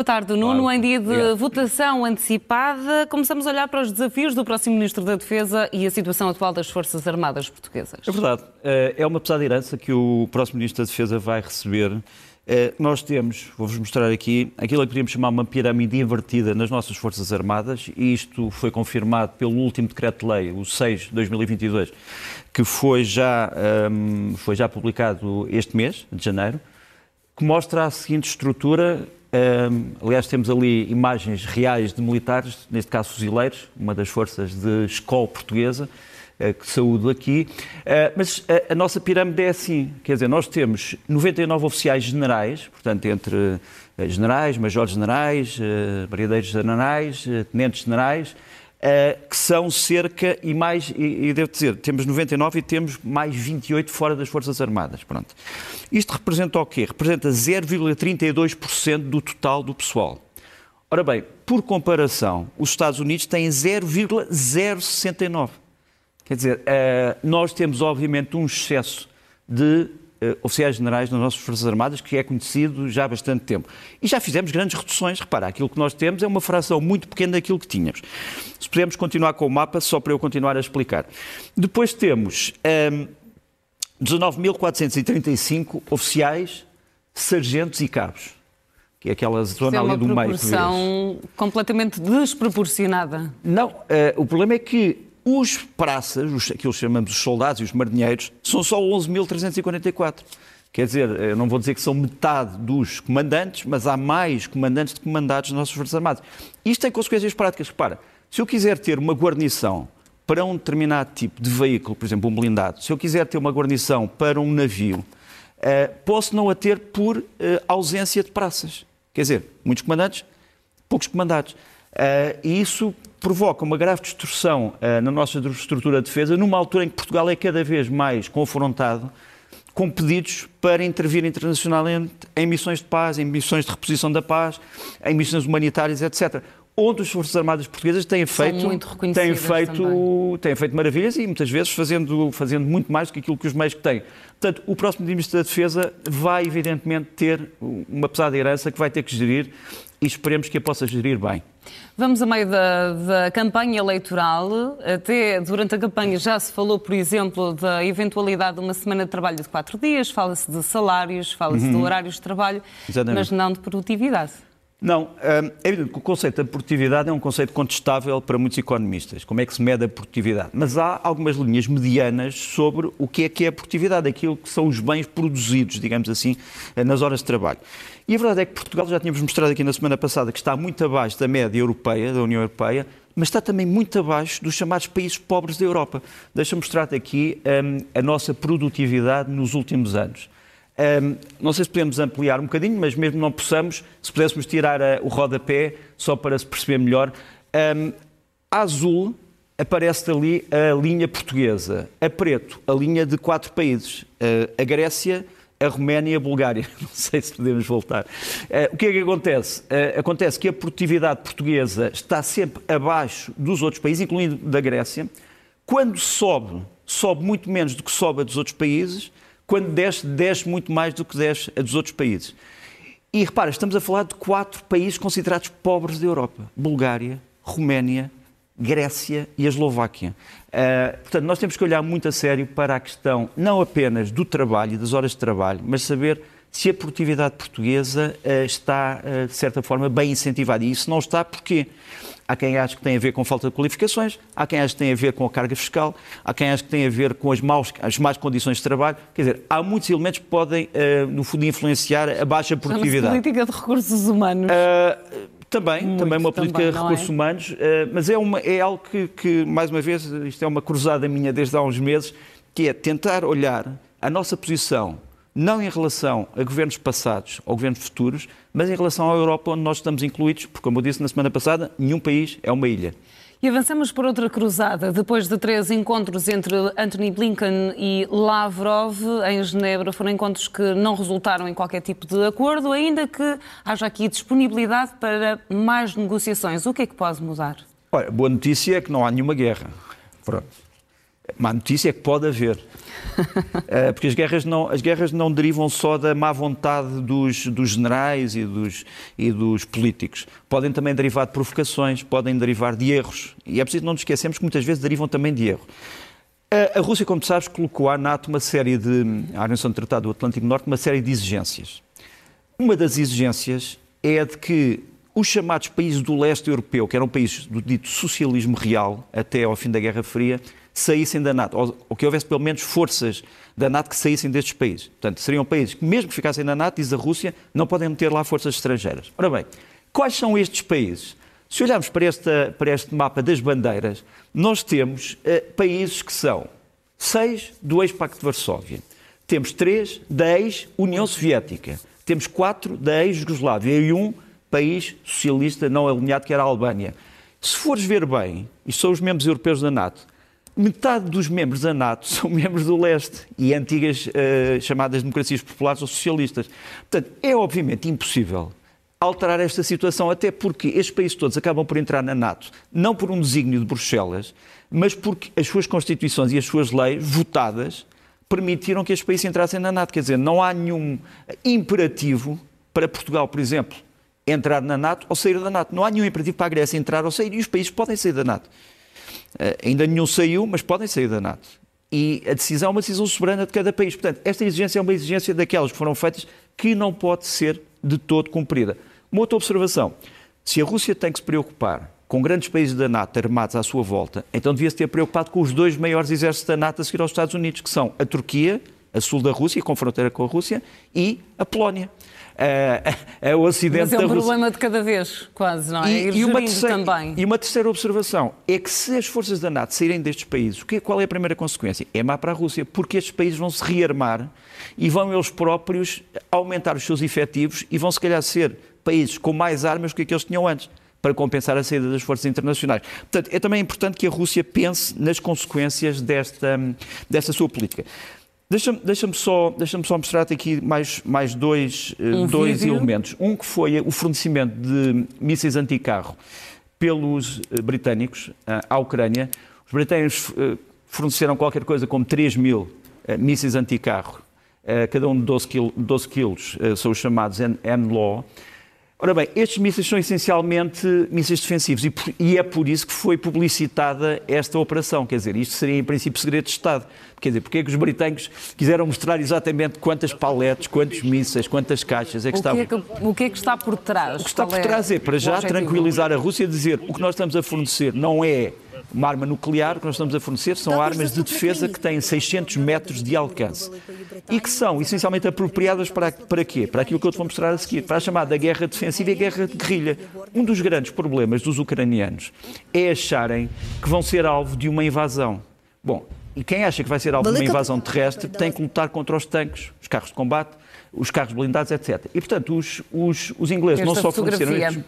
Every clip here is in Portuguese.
Boa tarde, Nuno. Claro. Em dia de Obrigado. votação antecipada, começamos a olhar para os desafios do próximo Ministro da Defesa e a situação atual das Forças Armadas Portuguesas. É verdade. Eh, é uma pesada herança que o próximo Ministro da Defesa vai receber. Eh, nós temos, vou-vos mostrar aqui, aquilo que podíamos chamar uma pirâmide invertida nas nossas Forças Armadas, e isto foi confirmado pelo último decreto-lei, o 6 de 2022, que foi já, ehm, foi já publicado este mês, de janeiro, que mostra a seguinte estrutura um, aliás, temos ali imagens reais de militares, neste caso fuzileiros, uma das forças de escola portuguesa, uh, que saúdo aqui. Uh, mas a, a, nossa pirâmide é assim, quer dizer, nós temos 99 oficiais generais, portanto, entre uh, generais, majores generais, uh, generais, tenentes generais, Uh, que são cerca, e mais, e, e, devo dizer, temos 99 e temos mais 28 fora das Forças Armadas. Pronto. Isto representa o quê? Representa 0,32% do total do pessoal. Ora bem, por comparação, os Estados Unidos têm 0,069. Quer dizer, uh, nós temos obviamente um excesso de uh, oficiais generais nas nossas Forças Armadas, que é conhecido já há bastante tempo. E já fizemos grandes reduções. Repara, aquilo que nós temos é uma fração muito pequena daquilo que tínhamos. Se pudermos continuar com o mapa, só para eu continuar a explicar. Depois temos um, ehm, 19.435 oficiais, sargentos e cabos que é aquela zona é ali do meio. É uma proporção completamente desproporcionada. Não, uh, o problema é que os praças, os, aquilo que chamamos os soldados e os marinheiros, são só 11.344. Quer dizer, eu não vou dizer que são metade dos comandantes, mas há mais comandantes de comandados nas nossas Forças Armadas. Isto tem consequências práticas. Repara, se eu quiser ter uma guarnição para um determinado tipo de veículo, por exemplo, um blindado, se eu quiser ter uma guarnição para um navio, uh, posso não a ter por uh, ausência de praças. Quer dizer, muitos comandantes, poucos comandados. Uh, e isso provoca uma grave distorção uh, na nossa estrutura de defesa, numa altura em que Portugal é cada vez mais confrontado com pedidos para intervir internacionalmente em missões de paz, em missões de reposição da paz, em missões humanitárias, etc. Onde as Forças Armadas Portuguesas têm feito, têm feito, têm feito maravilhas e muitas vezes fazendo, fazendo muito mais do que aquilo que os meios que têm. Portanto, o próximo Ministro da Defesa vai, evidentemente, ter uma pesada herança que vai ter que gerir e esperemos que a possa gerir bem. Vamos a meio da, da, campanha eleitoral. Até durante a campanha já se falou, por exemplo, da eventualidade de uma semana de trabalho de quatro dias, fala-se de salários, fala-se uhum. de horários de trabalho, Exatamente. mas não de produtividade. Não, hum, é evidente que o conceito da produtividade é um conceito contestável para muitos economistas. Como é que se mede a produtividade? Mas há algumas linhas medianas sobre o que é que é a produtividade, aquilo que são os bens produzidos, digamos assim, nas horas de trabalho. E a verdade é que Portugal, já tínhamos mostrado aqui na semana passada, que está muito abaixo da média europeia, da União Europeia, mas está também muito abaixo dos chamados países pobres da Europa. Deixa-me mostrar-te aqui um, a nossa produtividade nos últimos anos. Um, não sei se podemos ampliar um bocadinho, mas mesmo não possamos, se pudéssemos tirar a, o rodapé, só para se perceber melhor. Um, a azul aparece ali a linha portuguesa, a preto a linha de quatro países, uh, a Grécia, a Roménia e a Bulgária. Não sei se podemos voltar. Uh, o que é que acontece? Acontece que a produtividade portuguesa está sempre abaixo dos outros países, incluindo da Grécia. Quando sobe, sobe muito menos do que sobe a dos outros países quando desce, desce muito mais do que desce a dos outros países. E repara, estamos a falar de quatro países considerados pobres da Europa: Bulgária, Roménia, Grécia e a Eslováquia. Uh, portanto, nós temos que olhar muito a sério para a questão não apenas do trabalho e das horas de trabalho, mas saber se a produtividade portuguesa uh, está, uh, de certa forma, bem incentivada. E isso não está porquê? Há quem ache que tem a ver com falta de qualificações, há quem ache que tem a ver com a carga fiscal, há quem ache que tem a ver com as, maus, as más condições de trabalho. Quer dizer, há muitos elementos que podem, uh, no fundo, influenciar a baixa produtividade. política de recursos humanos. Uh, também, Muito também uma política também, de recursos é? humanos, uh, mas é, uma, é algo que, que, mais uma vez, isto é uma cruzada minha desde há uns meses, que é tentar olhar a nossa posição não em relação a governos passados ou governos futuros, mas em relação à Europa, onde nós estamos incluídos, porque, como eu disse na semana passada, nenhum país é uma ilha. E avançamos por outra cruzada. Depois de três encontros entre Anthony Blinken e Lavrov em Genebra, foram encontros que não resultaram em qualquer tipo de acordo, ainda que haja aqui disponibilidade para mais negociações. O que é que pode mudar? Olha, boa notícia é que não há nenhuma guerra. Pronto. Má notícia é que pode haver. Eh, porque as guerras, não, as guerras não derivam só da má vontade dos, dos generais e dos, e dos políticos. Podem também derivar de provocações, podem derivar de erros. E é preciso não nos esquecermos que muitas vezes derivam também de erro. A, a Rússia, como sabes, colocou à NATO uma série de. à Organização de Tratado do Atlântico Norte, uma série de exigências. Uma das exigências é a de que os chamados países do leste europeu, que eram países do dito socialismo real até ao fim da Guerra Fria, saíssem da NATO, ou, ou que houvesse pelo menos forças da NATO que saíssem destes países. Portanto, seriam países que, mesmo que ficassem na NATO, diz a Rússia, não podem meter lá forças estrangeiras. Ora bem, quais são estes países? Se olharmos para, esta, para este mapa das bandeiras, nós temos uh, países que são seis do ex-Pacto de Varsóvia, temos três da ex-União Soviética, temos quatro da ex-Jugoslávia e um país socialista não alinhado, que era a Albânia. Se fores ver bem, e são os membros europeus da NATO, metade dos membros da NATO são membros do leste e antigas uh, chamadas democracias populares ou socialistas. Portanto, é obviamente impossível alterar esta situação, até porque estes países todos acabam por entrar na NATO, não por um desígnio de Bruxelas, mas porque as suas constituições e as suas leis votadas permitiram que estes países entrassem na NATO. Quer dizer, não há nenhum imperativo para Portugal, por exemplo, entrar na NATO ou sair da NATO. Não há nenhum imperativo para a Grécia entrar ou sair e os países podem sair da NATO. Uh, ainda nenhum saiu, mas podem sair da NATO. E a decisão é uma decisão soberana de cada país. Portanto, esta exigência é uma exigência daquelas que foram feitas que não pode ser de todo cumprida. Uma outra observação: se a Rússia tem que se preocupar com grandes países da NATO armados à sua volta, então devia-se ter preocupado com os dois maiores exércitos da NATO a seguir aos Estados Unidos, que são a Turquia, a sul da Rússia, com fronteira com a Rússia, e a Polónia. Uh, é o Ocidente Mas é um problema Rússia. de cada vez, quase, não é? E, e, uma terceira, também. e uma terceira observação é que se as forças da NATO saírem destes países, o que, qual é a primeira consequência? É má para a Rússia, porque estes países vão se rearmar e vão eles próprios aumentar os seus efetivos e vão se calhar ser países com mais armas do que aqueles que tinham antes para compensar a saída das forças internacionais. Portanto, é também importante que a Rússia pense nas consequências desta, desta sua política. Deixa-me deixa só, deixa só mostrar-te aqui mais, mais dois, eh, Um dois vídeo. elementos. Um que foi o fornecimento de mísseis anticarro pelos eh, britânicos eh, à Ucrânia. Os britânicos forneceram qualquer coisa como 3 mil mísseis anticarro, cada um de 12, quil, 12 quilos, são os chamados N-Law. Ora bem, estes mísseis são essencialmente mísseis defensivos e, por- e é por isso que foi publicitada esta operação. Quer dizer, isto seria em princípio segredo de Estado. Quer dizer, porque é que os britânicos quiseram mostrar exatamente quantas paletes, quantos mísseis, quantas caixas é que O que, estavam. é que, o que é que está por trás? O que está por é trás é, para já, objetivo? tranquilizar a Rússia, dizer o que nós estamos a fornecer não é uma arma nuclear, que nós estamos a fornecer são armas de defesa que têm 600 metros de alcance e que são essencialmente apropriadas para, para quê? Para aquilo que eu te vou mostrar a seguir, para a chamada guerra defensiva e a guerra de guerrilha. Um dos grandes problemas dos ucranianos é acharem que vão ser alvo de uma invasão. Bom, e quem acha que vai ser alvo de uma invasão terrestre tem que lutar contra os tanques, os carros de combate, os carros blindados, etc. E, portanto, os, os, os ingleses não Esta só forneceram fotografia. estes,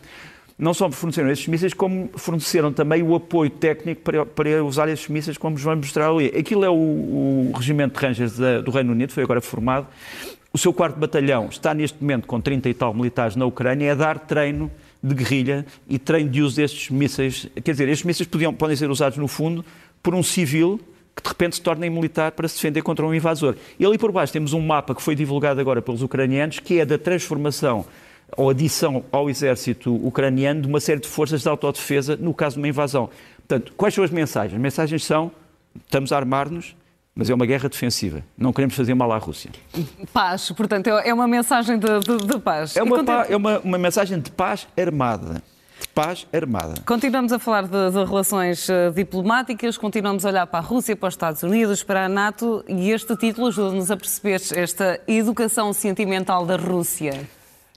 não só forneceram estes mísseis, como forneceram também o apoio técnico para, para usar estes mísseis, como vos vamos mostrar ali. Aquilo é o, o Regimento de Rangers da- do Reino Unido, foi agora formado. O seu quarto batalhão está neste momento com 30 e tal militares na Ucrânia, é a dar treino de guerrilha e treino de uso destes mísseis. Quer dizer, estes mísseis podiam, podem ser usados, no fundo, por um civil que de repente se torna militar para se defender contra um invasor. E ali por baixo temos um mapa que foi divulgado agora pelos ucranianos, que é da transformação ou adição ao exército ucraniano de uma série de forças de autodefesa no caso de uma invasão. Portanto, quais são as mensagens? As mensagens são: estamos a armar-nos, mas é uma guerra defensiva. Não queremos fazer mal à Rússia. Paz, portanto, é é uma mensagem de, de- de paz. É uma, pa- é uma, uma mensagem de paz armada. De paz armada. Continuamos a falar de, de relações eh, diplomáticas, continuamos a olhar para a Rússia, para os Estados Unidos, para a NATO e este título ajuda-nos a perceber esta educação sentimental da Rússia.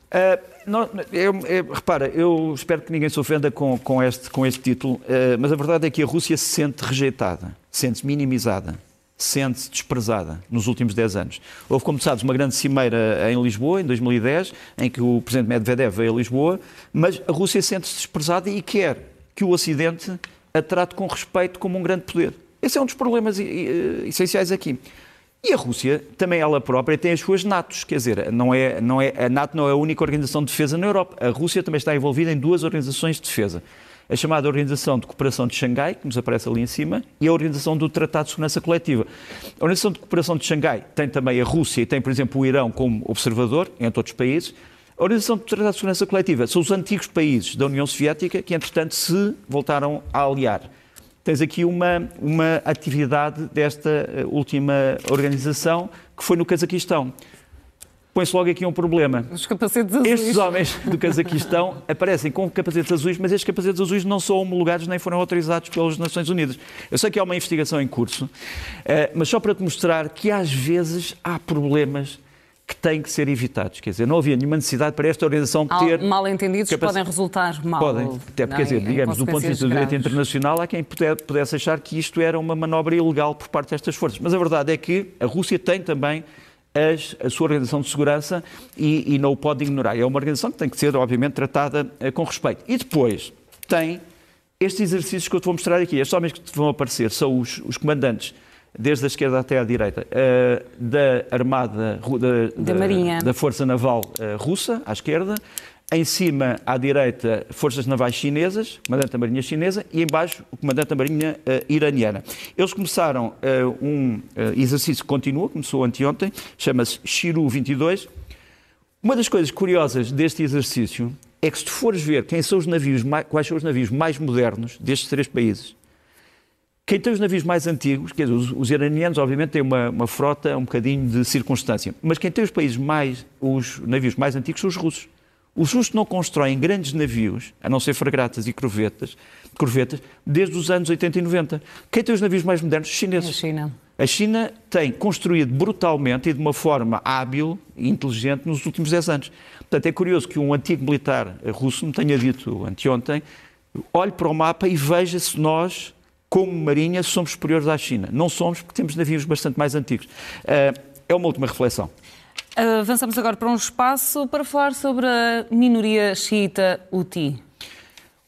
Uh, não, eu- eu- repara, eu espero que ninguém se ofenda com, com este, com este título, uh, mas a verdade é que a Rússia se sente rejeitada, sente-se minimizada, sente-se desprezada nos últimos 10 anos. Houve, como sabes, uma grande cimeira em Lisboa, em 2010, em que o presidente Medvedev veio a Lisboa, mas a Rússia sente-se desprezada e quer que o Ocidente a trate com respeito como um grande poder. Esse é um dos problemas i- essenciais aqui. E a Rússia, também ela própria, tem as suas NATOs, quer dizer, não é, não é, a NATO não é a única organização de defesa na Europa. A Rússia também está envolvida em duas organizações de defesa. a chamada Organização de Cooperação de Xangai, que nos aparece ali em cima, e a Organização do Tratado de Segurança Coletiva. A Organização de Cooperação de Xangai tem também a Rússia e tem, por exemplo, o Irão como observador, entre outros países. A Organização do Tratado de Segurança Coletiva são os antigos países da União Soviética que, entretanto, se voltaram a aliar. Tens aqui uma, uma atividade desta eh, última organização, que foi no Cazaquistão põe-se logo aqui um problema. Os capacetes azuis. Estes homens do Cazaquistão aparecem com capacetes azuis, mas estes capacetes azuis não são homologados nem foram autorizados pelas Nações Unidas. Eu sei que há uma investigação em curso, eh, mas só para te mostrar que às vezes há problemas que têm que ser evitados. Quer dizer, não havia nenhuma necessidade para esta organização ter... Mal entendidos capac... podem resultar mal. Podem. Até porque, quer dizer, digamos, do ponto de vista do direito internacional, há quem pudesse achar que isto era uma manobra ilegal por parte destas forças. Mas a verdade é que a Rússia tem também as, a sua organização de segurança e, e, não o pode ignorar. É uma organização que tem que ser, obviamente, tratada uh, com respeito. E depois tem estes exercícios que eu te vou mostrar aqui. Estes homens que te vão aparecer são os, os comandantes, desde a esquerda até à direita, uh, da Armada, da, da, Marinha. da Força Naval uh, Russa, à esquerda, em cima, à direita, forças navais chinesas, comandante da Marinha chinesa, e embaixo, o comandante da Marinha uh, iraniana. Eles começaram uh, um uh, exercício que continua, começou anteontem, chama-se Shiru 22. Uma das coisas curiosas deste exercício é que se tu fores ver quem são os navios, quais são os navios mais modernos destes três países, quem tem os navios mais antigos, quer dizer, os, os iranianos obviamente têm uma, uma, frota um bocadinho de circunstância, mas quem tem os países mais, os navios mais antigos são os russos. Os russos não constroem grandes navios, a não ser fragatas e corvetas, corvetas, desde os anos 80 e 90. Quem tem os navios mais modernos? Os chineses. A China. A China tem construído brutalmente e de uma forma hábil e inteligente nos últimos 10 anos. Portanto, é curioso que um antigo militar russo me tenha dito anteontem, olhe para o mapa e veja se nós, como Marinha, somos superiores à China. Não somos porque temos navios bastante mais antigos. Eh, é uma última reflexão. Avançamos agora para um espaço para falar sobre a minoria xiita Houthi.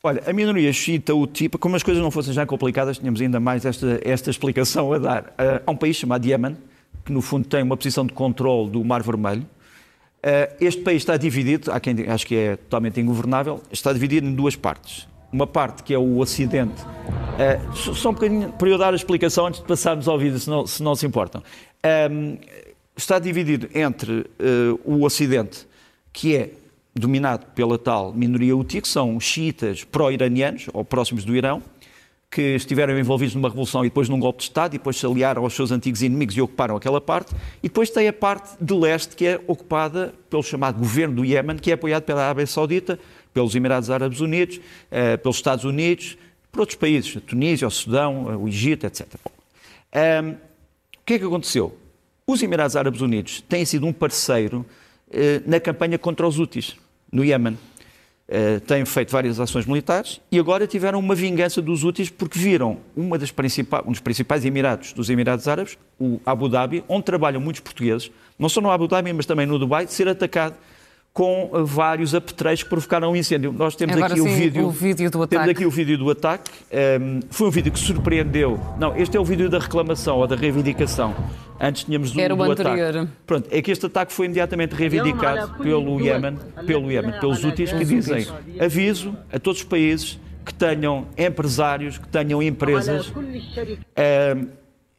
Olha, a minoria xiita Houthi, como as coisas não fossem já complicadas, tínhamos ainda mais esta, esta explicação a dar. Uh, há um país chamado Yemen, que no fundo tem uma posição de controle do Mar Vermelho. Uh, este país está dividido, há quem acho que é totalmente ingovernável, está dividido em duas partes. Uma parte que é o Ocidente. Uh, só um bocadinho para eu dar a explicação antes de passarmos ao vídeo, se não se, não se importam está dividido entre uh, o Ocidente, que é dominado pela tal minoria Houthi, que são xiitas pró-iranianos, ou próximos do Irão, que estiveram envolvidos numa revolução e depois num golpe de Estado e depois se aliaram aos seus antigos inimigos e ocuparam aquela parte. E depois tem a parte de leste que é ocupada pelo chamado governo do Iémen, que é apoiado pela Arábia Saudita, pelos Emirados Árabes Unidos, uh, pelos Estados Unidos, por outros países, a Tunísia, o Sudão, o Egito, etc. Um, ehm, o que é que aconteceu? Os Emirados Árabes Unidos têm sido um parceiro eh, na campanha contra os Houthis, no Iémen. Eh, têm feito várias ações militares e agora tiveram uma vingança dos Houthis porque viram uma das um dos principais Emirados dos Emirados Árabes, o Abu Dhabi, onde trabalham muitos portugueses, não só no Abu Dhabi, mas também no Dubai, ser atacado com vários apetrechos que provocaram um incêndio. Nós temos Agora aqui sim, o vídeo, o vídeo do ataque. Temos aqui o vídeo do ataque. Um, foi um vídeo que surpreendeu. Não, este é o vídeo da reclamação ou da reivindicação. Antes tínhamos o Era do o anterior. ataque. Pronto, é que este ataque foi imediatamente reivindicado pelo Iémen, pelo Iémen, pelos Houthis, que dizem aviso a todos os países que tenham empresários, que tenham empresas, um,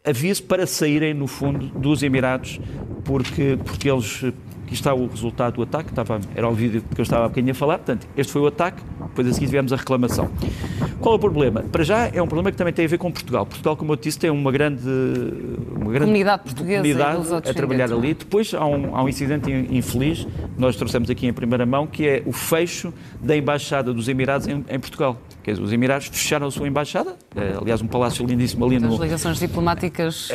aviso para saírem, no fundo, dos Emirados, porque, porque eles Aqui está o resultado do ataque, estava, era o vídeo que eu estava há bocadinho a falar, portanto, este foi o ataque, depois a seguir tivemos a reclamação. Qual é o problema? Para já é um problema que também tem a ver com Portugal. Portugal, como eu disse, tem uma grande, uma grande comunidade portuguesa comunidade a trabalhar ali. Depois há um, há um incidente infeliz, nós trouxemos aqui em primeira mão, que é o fecho da Embaixada dos Emirados em, em Portugal. Quer dizer, os Emirados fecharam a sua embaixada, eh, aliás, um palácio lindíssimo ali no. As ligações diplomáticas. Uh,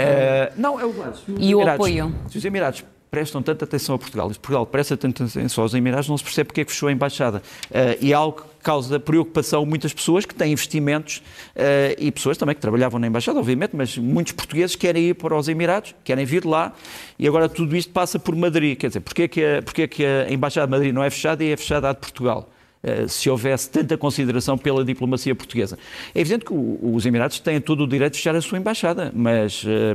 não, é o. E o apoio. Os Emirados prestam tanta atenção a Portugal e Portugal presta tanta atenção aos Emirados, não se percebe porque é que fechou a embaixada. Uh, e é algo que causa preocupação a muitas pessoas que têm investimentos uh, e pessoas também que trabalhavam na embaixada, obviamente, mas muitos portugueses querem ir para os Emirados, querem vir lá e agora tudo isto passa por Madrid. Quer dizer, porque é que a, porque é que a embaixada de Madrid não é fechada e é fechada a de Portugal? Eh, se houvesse tanta consideração pela diplomacia portuguesa. É evidente que os Emirados têm todo o direito de fechar a sua embaixada, mas, eh,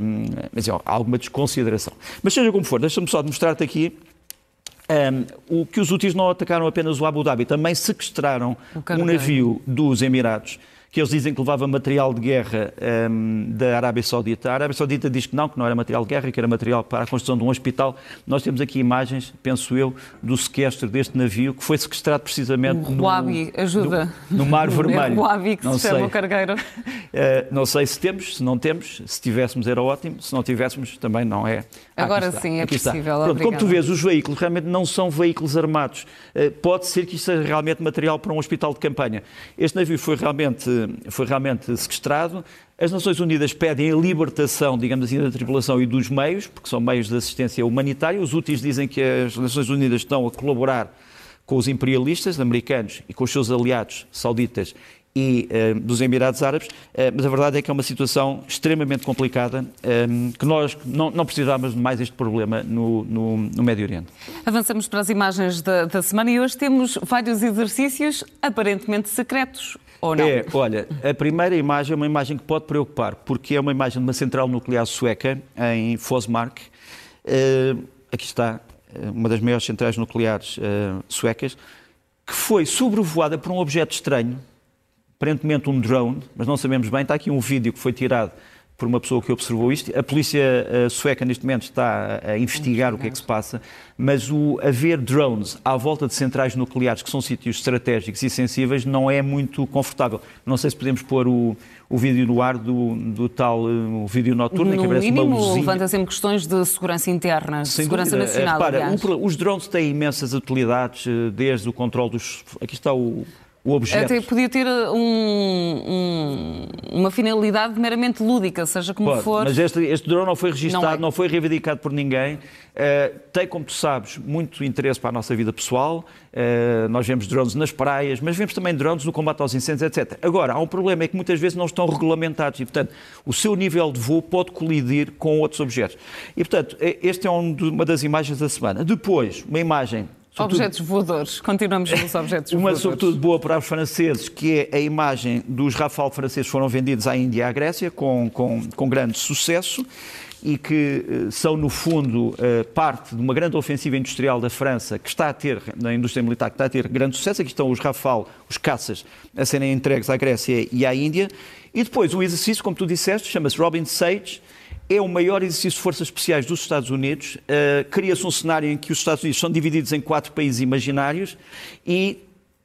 mas é, há alguma desconsideração. Mas seja como for, deixa-me só mostrar-te aqui Um, o que os úteis não atacaram apenas o Abu Dhabi, também sequestraram um navio dos Emirados que eles dizem que levava material de guerra um, da Arábia Saudita. A Arábia Saudita diz que não, que não era material de guerra, que era material para a construção de um hospital. Nós temos aqui imagens, penso eu, do sequestro deste navio, que foi sequestrado precisamente no... Huabi, ajuda. No, no Mar Vermelho. É Huabi que não se chama o cargueiro. Uh, não sei se temos, se não temos. Se tivéssemos era ótimo, se não tivéssemos também não é. Agora sim, é possível. Pronto, como tu vês, os veículos realmente não são veículos armados. Uh, pode ser que isto seja realmente material para um hospital de campanha. Este navio foi realmente foi realmente sequestrado. As Nações Unidas pedem a libertação, digamos assim, da tripulação e dos meios, porque são meios de assistência humanitária. Os úteis dizem que as Nações Unidas estão a colaborar com os imperialistas americanos e com os seus aliados sauditas e uh, dos Emirados Árabes, uh, mas a verdade é que é uma situação extremamente complicada, um, que nós não, não precisávamos de mais este problema no, no, no, Médio Oriente. Avançamos para as imagens da, da semana e hoje temos vários exercícios aparentemente secretos. Ou não? É, olha, a primeira imagem é uma imagem que pode preocupar, porque é uma imagem de uma central nuclear sueca em Forsmark. Uh, aqui está uma das maiores centrais nucleares uh, suecas, que foi sobrevoada por um objeto estranho, aparentemente um drone, mas não sabemos bem. Está aqui um vídeo que foi tirado por uma pessoa que observou isto. A polícia uh, sueca, neste momento, está a investigar o que é que se passa, mas o haver drones à volta de centrais nucleares, que são sítios estratégicos e sensíveis, não é muito confortável. Não sei se podemos pôr o, o vídeo no ar do, do tal uh, vídeo noturno, no que aparece mínimo, uma luzinha. levanta sempre questões de segurança interna, de segurança dúvida. nacional, Repara, os drones têm imensas utilidades, desde o controle dos... Aqui está o o objeto. Até podia ter uh, um, um, uma finalidade meramente lúdica, seja como Pode, for. Mas este, este drone não foi registado, não, é. não foi reivindicado por ninguém. Uh, tem, como tu sabes, muito interesse para a nossa vida pessoal. Uh, nós vemos drones nas praias, mas vemos também drones no combate aos incêndios, etc. Agora, há um problema, é que muitas vezes não estão regulamentados e, portanto, o seu nível de voo pode colidir com outros objetos. E, portanto, este é um, uma das imagens da semana. Depois, uma imagem Sobretudo, objetos voadores, continuamos nos objetos uma, voadores. Uma, sobretudo, boa para os franceses, que é a imagem dos Rafale franceses foram vendidos à Índia e à Grécia com, com, com grande sucesso e que eh, são, no fundo, eh, parte de uma grande ofensiva industrial da França que está a ter, na indústria militar, que está a ter grande sucesso. Aqui estão os Rafale, os caças, a serem entregues à Grécia e à Índia. E depois o exercício, como tu disseste, chama-se Robin Sage, é o maior exercício de forças especiais dos Estados Unidos. Uh, Cria-se um cenário em que os Estados Unidos são divididos em quatro países imaginários e,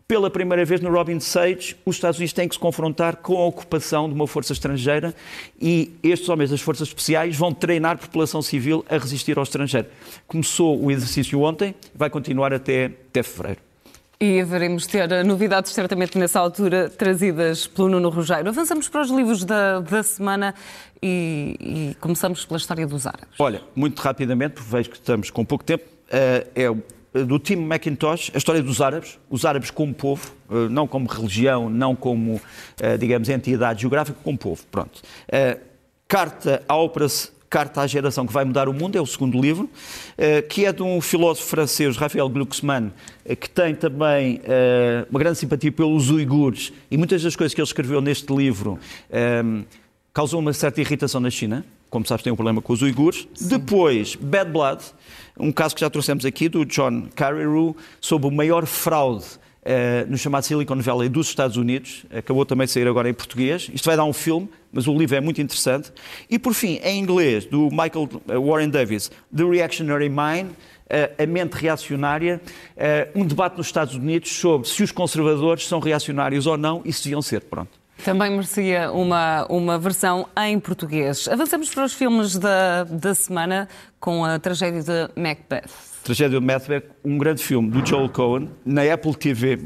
pela primeira vez no Robin Sage, os Estados Unidos têm que se confrontar com a ocupação de uma força estrangeira e estes homens das forças especiais vão treinar a população civil a resistir ao estrangeiro. Começou o exercício ontem, vai continuar até, até fevereiro. E haveremos ter novidades certamente nessa altura trazidas pelo Nuno Rogério. Avançamos para os livros da, da semana e, e, começamos pela história dos árabes. Olha, muito rapidamente, porque vejo que estamos com pouco tempo, uh, é do Tim McIntosh, a história dos árabes, os árabes como povo, uh, não como religião, não como, digamos, entidade geográfica, como povo. Pronto. carta à operação Carta à Geração que vai mudar o mundo, é o segundo livro, eh, que é de um filósofo francês, Raphael Glucksmann, eh, que tem também eh, uma grande simpatia pelos uigures e muitas das coisas que ele escreveu neste livro causou uma certa irritação na China. Como sabes, tem um problema com os uigures. Sim. Depois, Bad Blood, um caso que já trouxemos aqui, do John Carreyrou, sobre o maior fraude Uh, no chamado Silicon Valley dos Estados Unidos. Acabou também de sair agora em português. Isto vai dar um filme, mas o livro é muito interessante. E, por fim, em inglês, do Michael eh, Warren Davis, The Reactionary Mind, uh, A Mente Reacionária, uh, um debate nos Estados Unidos sobre se os conservadores são reacionários ou não e se deviam ser. Pronto. Também merecia uma, uma versão em português. Avançamos para os filmes da, da semana com a tragédia de Macbeth. Tragédia de Macbeth, um grande filme do Joel Cohen, na Apple TV+,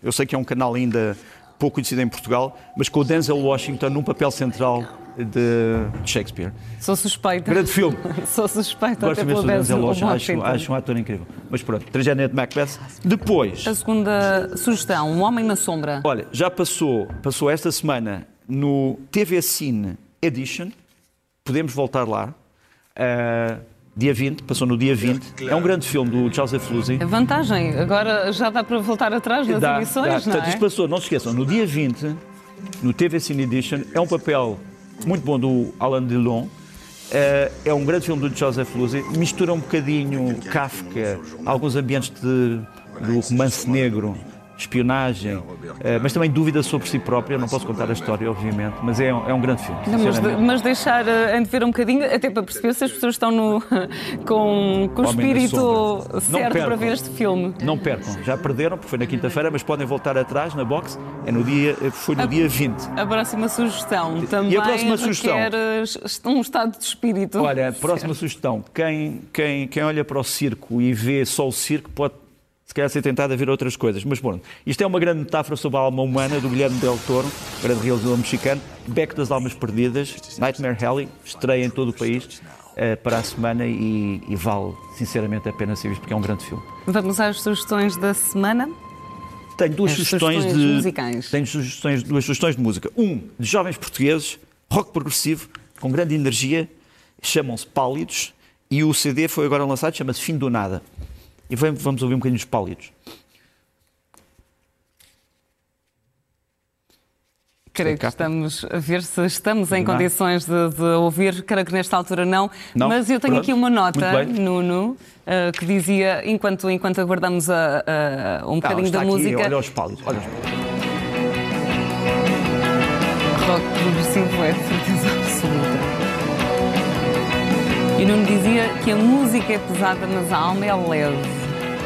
eu sei que é um canal ainda pouco conhecido em Portugal, mas com o Denzel Washington num papel central de Shakespeare. Sou suspeita. Grande filme. Sou suspeita Gosto até pelo Denzel Washington, acho, acho um ator incrível. Mas pronto, Tragédia de Macbeth. Depois... A segunda sugestão, Um Homem na Sombra. Olha, já passou, passou esta semana no TV Cine Edition, podemos voltar lá. Uh, Dia 20, passou no dia 20. É um grande filme do Joseph Luzzi. A vantagem, agora já dá para voltar atrás nas dá, emissões, dá. não Portanto, é? isto passou, não se esqueçam, no dia 20, no TV Cine Edition, é um papel muito bom do Alain Delon. Uh, é um grande filme do Joseph Luzzi, mistura um bocadinho Kafka, alguns ambientes de, do romance negro, espionagem, uh, mas também dúvida sobre si própria. Não posso contar a história, obviamente, mas é um, é um grande filme. Não, mas, de, mas, deixar uh, de ver um bocadinho, até para perceber se as pessoas estão no, com, com o espírito certo para ver este filme. Não percam, já perderam, porque foi na quinta-feira, mas podem voltar atrás na box, é no dia, foi no a, dia 20. A próxima sugestão também e a próxima sugestão, um estado de espírito. Olha, a próxima certo. sugestão, quem, quem, quem olha para o circo e vê só o circo pode se calhar ser tentado a ver outras coisas. Mas, bom, isto é uma grande metáfora sobre a alma humana do Guilherme Del Toro, grande realizador mexicano. Beck das Almas Perdidas, Nightmare Alley, estreia em todo o país uh, para a semana e, e, vale, sinceramente, a pena ser visto, porque é um grande filme. Vamos às sugestões da semana? Tenho duas sugestões, sugestões de musicais. Tenho sugestões, duas sugestões de música. Um, de jovens portugueses, rock progressivo, com grande energia, chamam-se Pálidos, e o CD foi agora lançado, chama-se Fim do Nada. E vamos ouvir um bocadinho os pálidos. Creio que estamos a ver se estamos em condições de, de, ouvir, creio que nesta altura não, não? mas eu tenho Pronto. aqui uma nota, Nuno, uh, que dizia, enquanto, enquanto aguardamos a, a um bocadinho da aqui, música. Olha os pálidos, olha os pálidos. Rock progressivo é certeza. E Nuno dizia que a música é pesada, mas a alma é leve.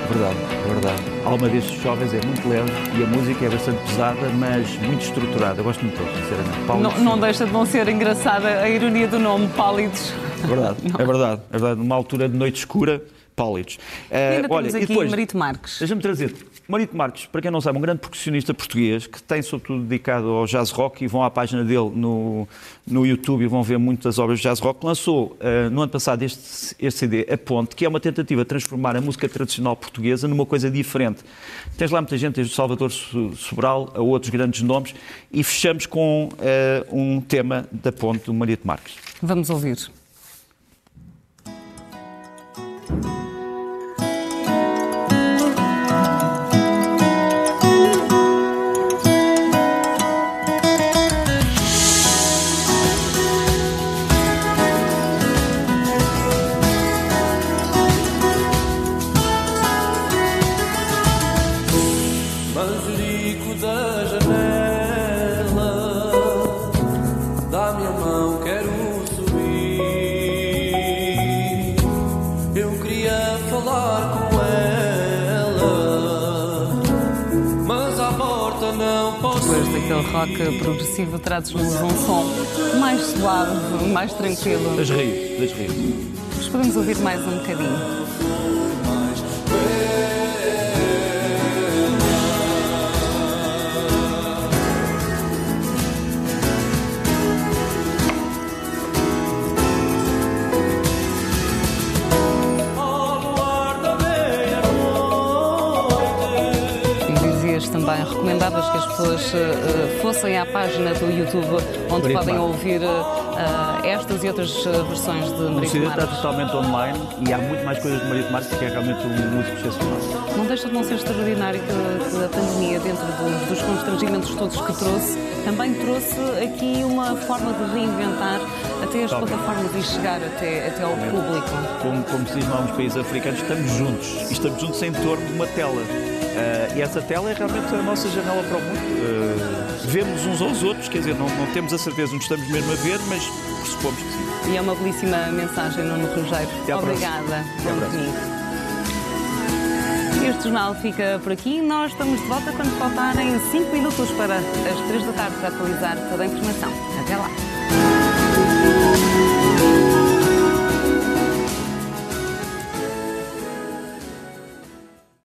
Verdade, é verdade. A alma destes jovens é muito leve e a música é bastante pesada, mas muito estruturada. Eu gosto muito deles, sinceramente. Não, não, deixa de não ser engraçada a ironia do nome, pálidos. Verdade, é verdade, é verdade. Numa altura de noite escura, pálidos. Uh, ainda olha, temos aqui depois, Marito Marques. Deixa-me trazer Marito Marques, para quem não sabe, um grande percussionista português que tem sobretudo dedicado ao jazz rock e vão à página dele no, no YouTube e vão ver muitas obras de jazz rock, lançou uh, no ano passado este, este CD, A Ponte, que é uma tentativa de transformar a música tradicional portuguesa numa coisa diferente. Tens lá muita gente, desde o Salvador Sobral a outros grandes nomes, e fechamos com uh, um tema da Ponte do Marito Marques. Vamos ouvir. Aquele rock progressivo, trazes-nos um som mais suave, mais tranquilo. Das raízes, das raízes. Mas podemos ouvir mais um bocadinho. Também recomendavas que as pessoas uh, fossem à página do YouTube onde podem ouvir uh, estas e outras versões de Marito Marques. está totalmente online e há muito mais coisas de Marito Marques que é realmente um músico excepcional. Não deixa de não ser extraordinário que, a pandemia, dentro dos, dos constrangimentos todos que trouxe, também trouxe aqui uma forma de reinventar até as plataformas e chegar até, até ao público. Como, como se diz em alguns países africanos, estamos juntos. E estamos juntos em torno de uma tela. Uh, e essa tela é realmente a nossa janela para o mundo. Uh, vemos uns aos outros, quer dizer, não, não temos a certeza onde estamos mesmo a ver, mas pressupomos que sim. E é uma belíssima mensagem, Nuno Rogério. Obrigada. Este jornal fica por aqui. Nós estamos de volta quando faltarem 5 minutos para as 3 da tarde para atualizar toda a informação. Até lá.